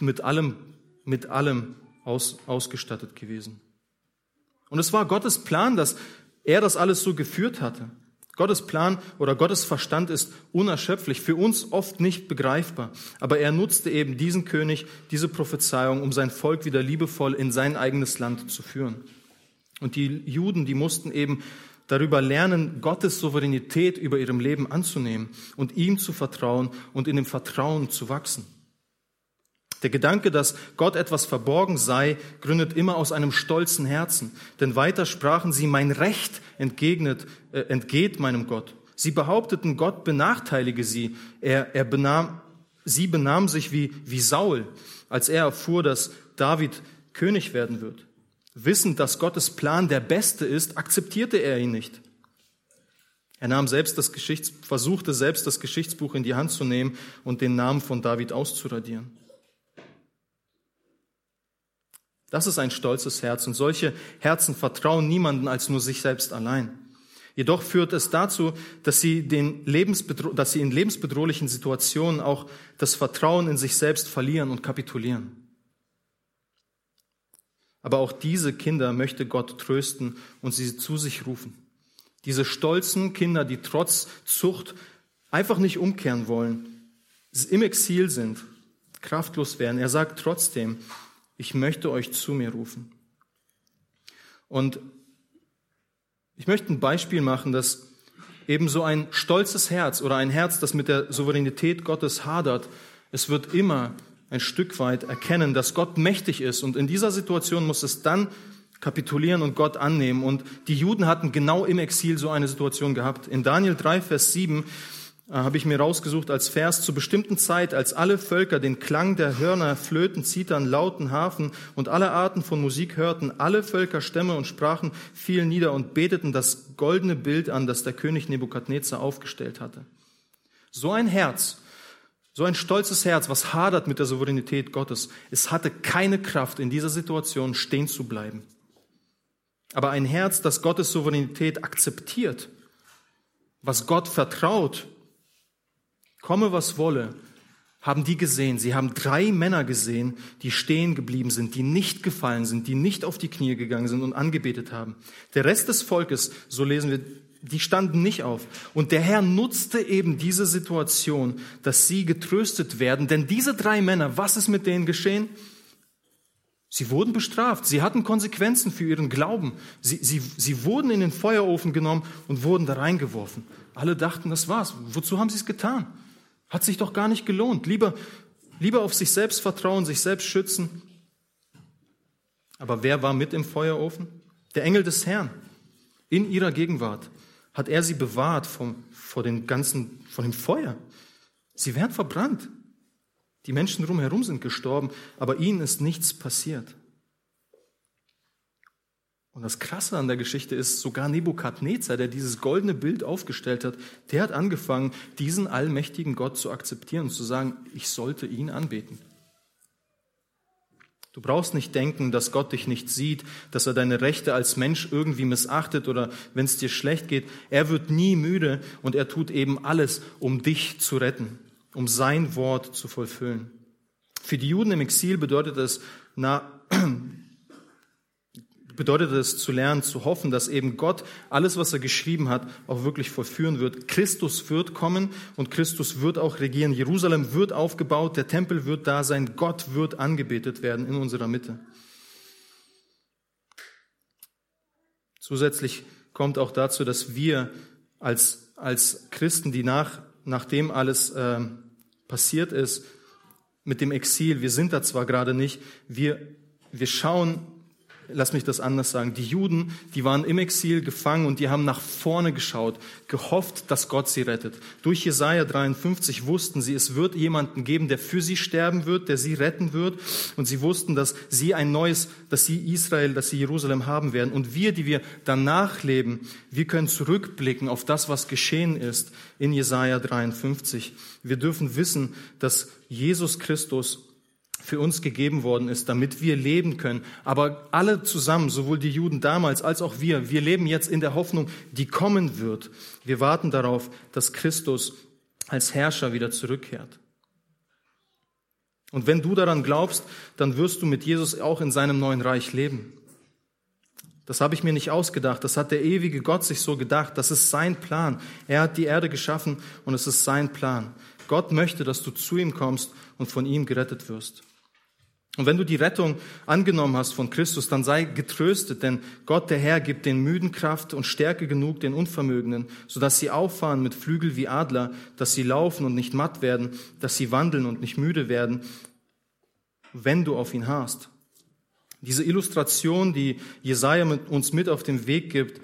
mit allem, mit allem aus, ausgestattet gewesen. Und es war Gottes Plan, dass er das alles so geführt hatte. Gottes Plan oder Gottes Verstand ist unerschöpflich, für uns oft nicht begreifbar. Aber er nutzte eben diesen König, diese Prophezeiung, um sein Volk wieder liebevoll in sein eigenes Land zu führen. Und die Juden, die mussten eben darüber lernen, Gottes Souveränität über ihrem Leben anzunehmen und ihm zu vertrauen und in dem Vertrauen zu wachsen. Der Gedanke, dass Gott etwas verborgen sei, gründet immer aus einem stolzen Herzen. Denn weiter sprachen sie, mein Recht entgegnet, äh, entgeht meinem Gott. Sie behaupteten, Gott benachteilige sie. Er, er benahm, sie benahm sich wie, wie Saul, als er erfuhr, dass David König werden wird. Wissend, dass Gottes Plan der beste ist, akzeptierte er ihn nicht. Er nahm selbst das Geschichts, versuchte selbst das Geschichtsbuch in die Hand zu nehmen und den Namen von David auszuradieren. Das ist ein stolzes Herz und solche Herzen vertrauen niemanden als nur sich selbst allein. Jedoch führt es dazu, dass sie, den dass sie in lebensbedrohlichen Situationen auch das Vertrauen in sich selbst verlieren und kapitulieren. Aber auch diese Kinder möchte Gott trösten und sie zu sich rufen. Diese stolzen Kinder, die trotz Zucht einfach nicht umkehren wollen, im Exil sind, kraftlos werden. Er sagt trotzdem, ich möchte euch zu mir rufen. Und ich möchte ein Beispiel machen, dass eben so ein stolzes Herz oder ein Herz, das mit der Souveränität Gottes hadert, es wird immer ein Stück weit erkennen, dass Gott mächtig ist. Und in dieser Situation muss es dann kapitulieren und Gott annehmen. Und die Juden hatten genau im Exil so eine Situation gehabt. In Daniel 3, Vers 7 äh, habe ich mir rausgesucht als Vers, zur bestimmten Zeit, als alle Völker den Klang der Hörner, Flöten, Zitern, Lauten, Hafen und alle Arten von Musik hörten, alle Völker, Stämme und Sprachen fielen nieder und beteten das goldene Bild an, das der König Nebukadnezar aufgestellt hatte. So ein Herz so ein stolzes Herz, was hadert mit der Souveränität Gottes, es hatte keine Kraft, in dieser Situation stehen zu bleiben. Aber ein Herz, das Gottes Souveränität akzeptiert, was Gott vertraut, komme was wolle, haben die gesehen. Sie haben drei Männer gesehen, die stehen geblieben sind, die nicht gefallen sind, die nicht auf die Knie gegangen sind und angebetet haben. Der Rest des Volkes, so lesen wir die standen nicht auf. Und der Herr nutzte eben diese Situation, dass sie getröstet werden. Denn diese drei Männer, was ist mit denen geschehen? Sie wurden bestraft. Sie hatten Konsequenzen für ihren Glauben. Sie, sie, sie wurden in den Feuerofen genommen und wurden da reingeworfen. Alle dachten, das war's. Wozu haben sie es getan? Hat sich doch gar nicht gelohnt. Lieber, lieber auf sich selbst vertrauen, sich selbst schützen. Aber wer war mit im Feuerofen? Der Engel des Herrn. In ihrer Gegenwart hat er sie bewahrt vom, vor, den ganzen, vor dem Feuer. Sie werden verbrannt. Die Menschen drumherum sind gestorben, aber ihnen ist nichts passiert. Und das Krasse an der Geschichte ist, sogar Nebukadnezar, der dieses goldene Bild aufgestellt hat, der hat angefangen, diesen allmächtigen Gott zu akzeptieren und zu sagen, ich sollte ihn anbeten. Du brauchst nicht denken, dass Gott dich nicht sieht, dass er deine Rechte als Mensch irgendwie missachtet oder wenn es dir schlecht geht. Er wird nie müde und er tut eben alles, um dich zu retten um sein Wort zu vollfüllen. Für die Juden im Exil bedeutet es, na, bedeutet es zu lernen, zu hoffen, dass eben Gott alles, was er geschrieben hat, auch wirklich vollführen wird. Christus wird kommen und Christus wird auch regieren. Jerusalem wird aufgebaut, der Tempel wird da sein, Gott wird angebetet werden in unserer Mitte. Zusätzlich kommt auch dazu, dass wir als, als Christen, die nach nachdem alles äh, passiert ist mit dem Exil, wir sind da zwar gerade nicht, wir, wir schauen lass mich das anders sagen, die Juden, die waren im Exil gefangen und die haben nach vorne geschaut, gehofft, dass Gott sie rettet. Durch Jesaja 53 wussten sie, es wird jemanden geben, der für sie sterben wird, der sie retten wird. Und sie wussten, dass sie ein neues, dass sie Israel, dass sie Jerusalem haben werden. Und wir, die wir danach leben, wir können zurückblicken auf das, was geschehen ist in Jesaja 53. Wir dürfen wissen, dass Jesus Christus für uns gegeben worden ist, damit wir leben können. Aber alle zusammen, sowohl die Juden damals als auch wir, wir leben jetzt in der Hoffnung, die kommen wird. Wir warten darauf, dass Christus als Herrscher wieder zurückkehrt. Und wenn du daran glaubst, dann wirst du mit Jesus auch in seinem neuen Reich leben. Das habe ich mir nicht ausgedacht. Das hat der ewige Gott sich so gedacht. Das ist sein Plan. Er hat die Erde geschaffen und es ist sein Plan. Gott möchte, dass du zu ihm kommst und von ihm gerettet wirst. Und wenn du die Rettung angenommen hast von Christus, dann sei getröstet, denn Gott der Herr gibt den Müden Kraft und Stärke genug den Unvermögenden, sodass sie auffahren mit Flügel wie Adler, dass sie laufen und nicht matt werden, dass sie wandeln und nicht müde werden, wenn du auf ihn hast. Diese Illustration, die Jesaja uns mit auf den Weg gibt,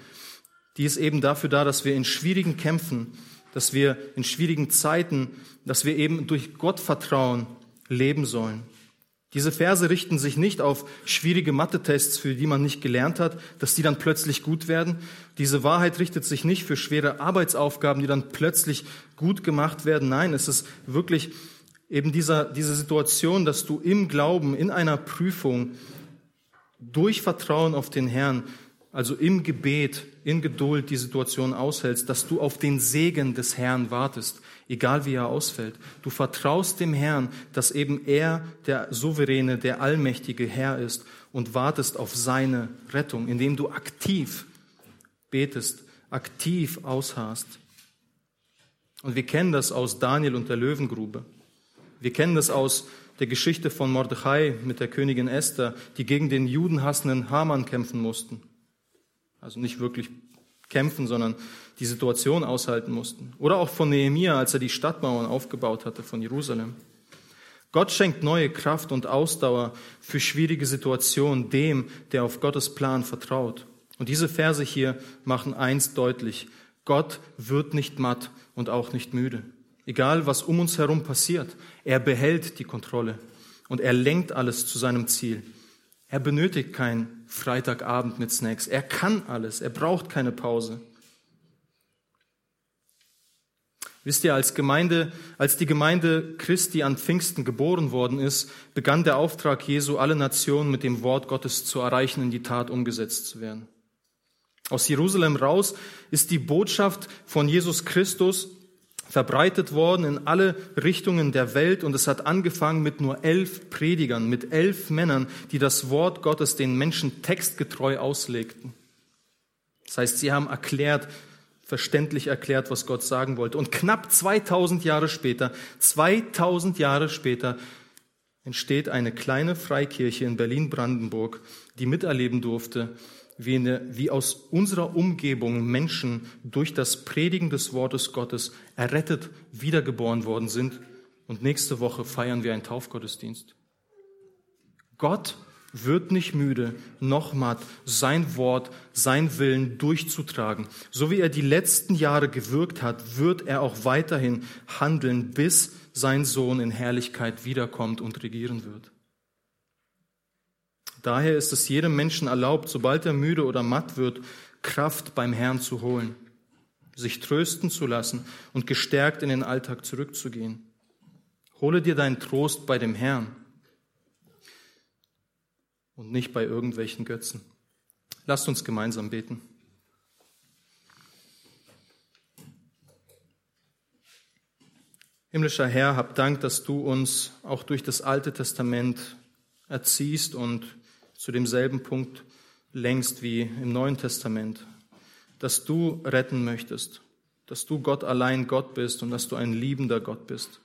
die ist eben dafür da, dass wir in schwierigen Kämpfen, dass wir in schwierigen Zeiten, dass wir eben durch Gott vertrauen leben sollen. Diese Verse richten sich nicht auf schwierige Mathe-Tests, für die man nicht gelernt hat, dass die dann plötzlich gut werden. Diese Wahrheit richtet sich nicht für schwere Arbeitsaufgaben, die dann plötzlich gut gemacht werden. Nein, es ist wirklich eben dieser, diese Situation, dass du im Glauben, in einer Prüfung, durch Vertrauen auf den Herrn, also im Gebet, in Geduld die Situation aushältst, dass du auf den Segen des Herrn wartest egal wie er ausfällt. Du vertraust dem Herrn, dass eben er der souveräne, der allmächtige Herr ist und wartest auf seine Rettung, indem du aktiv betest, aktiv ausharrst. Und wir kennen das aus Daniel und der Löwengrube. Wir kennen das aus der Geschichte von Mordechai mit der Königin Esther, die gegen den judenhassenden Haman kämpfen mussten. Also nicht wirklich kämpfen, sondern die Situation aushalten mussten. Oder auch von Nehemia, als er die Stadtmauern aufgebaut hatte von Jerusalem. Gott schenkt neue Kraft und Ausdauer für schwierige Situationen dem, der auf Gottes Plan vertraut. Und diese Verse hier machen eins deutlich. Gott wird nicht matt und auch nicht müde. Egal, was um uns herum passiert, er behält die Kontrolle und er lenkt alles zu seinem Ziel. Er benötigt keinen Freitagabend mit Snacks. Er kann alles. Er braucht keine Pause. Wisst ihr, als Gemeinde, als die Gemeinde Christi an Pfingsten geboren worden ist, begann der Auftrag Jesu, alle Nationen mit dem Wort Gottes zu erreichen, in die Tat umgesetzt zu werden. Aus Jerusalem raus ist die Botschaft von Jesus Christus verbreitet worden in alle Richtungen der Welt und es hat angefangen mit nur elf Predigern, mit elf Männern, die das Wort Gottes den Menschen textgetreu auslegten. Das heißt, sie haben erklärt, verständlich erklärt, was Gott sagen wollte. Und knapp 2000 Jahre später, 2000 Jahre später, entsteht eine kleine Freikirche in Berlin-Brandenburg, die miterleben durfte, wie, eine, wie aus unserer Umgebung Menschen durch das Predigen des Wortes Gottes errettet wiedergeboren worden sind. Und nächste Woche feiern wir einen Taufgottesdienst. Gott wird nicht müde, noch matt, sein Wort, sein Willen durchzutragen. So wie er die letzten Jahre gewirkt hat, wird er auch weiterhin handeln, bis sein Sohn in Herrlichkeit wiederkommt und regieren wird. Daher ist es jedem Menschen erlaubt, sobald er müde oder matt wird, Kraft beim Herrn zu holen, sich trösten zu lassen und gestärkt in den Alltag zurückzugehen. Hole dir deinen Trost bei dem Herrn und nicht bei irgendwelchen Götzen. Lasst uns gemeinsam beten. Himmlischer Herr, hab Dank, dass du uns auch durch das Alte Testament erziehst und zu demselben Punkt längst wie im Neuen Testament, dass du retten möchtest, dass du Gott allein Gott bist und dass du ein liebender Gott bist,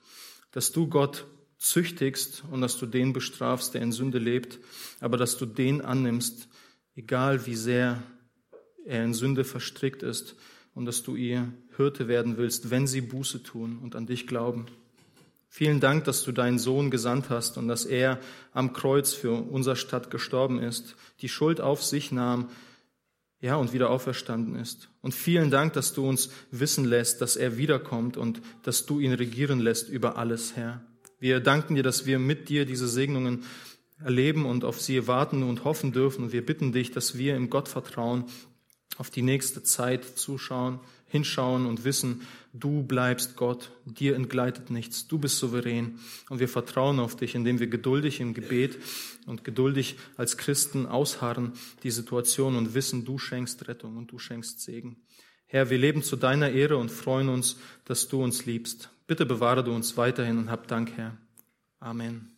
dass du Gott züchtigst und dass du den bestrafst, der in Sünde lebt, aber dass du den annimmst, egal wie sehr er in Sünde verstrickt ist und dass du ihr Hirte werden willst, wenn sie Buße tun und an dich glauben. Vielen Dank, dass du deinen Sohn gesandt hast und dass er am Kreuz für unser Stadt gestorben ist, die Schuld auf sich nahm, ja, und wieder auferstanden ist. Und vielen Dank, dass du uns wissen lässt, dass er wiederkommt und dass du ihn regieren lässt über alles, Herr. Wir danken dir, dass wir mit dir diese Segnungen erleben und auf sie warten und hoffen dürfen. Und wir bitten dich, dass wir im Gottvertrauen auf die nächste Zeit zuschauen, hinschauen und wissen, du bleibst Gott, dir entgleitet nichts, du bist souverän und wir vertrauen auf dich, indem wir geduldig im Gebet und geduldig als Christen ausharren die Situation und wissen, du schenkst Rettung und du schenkst Segen. Herr, wir leben zu deiner Ehre und freuen uns, dass du uns liebst. Bitte bewahre du uns weiterhin und hab Dank, Herr. Amen.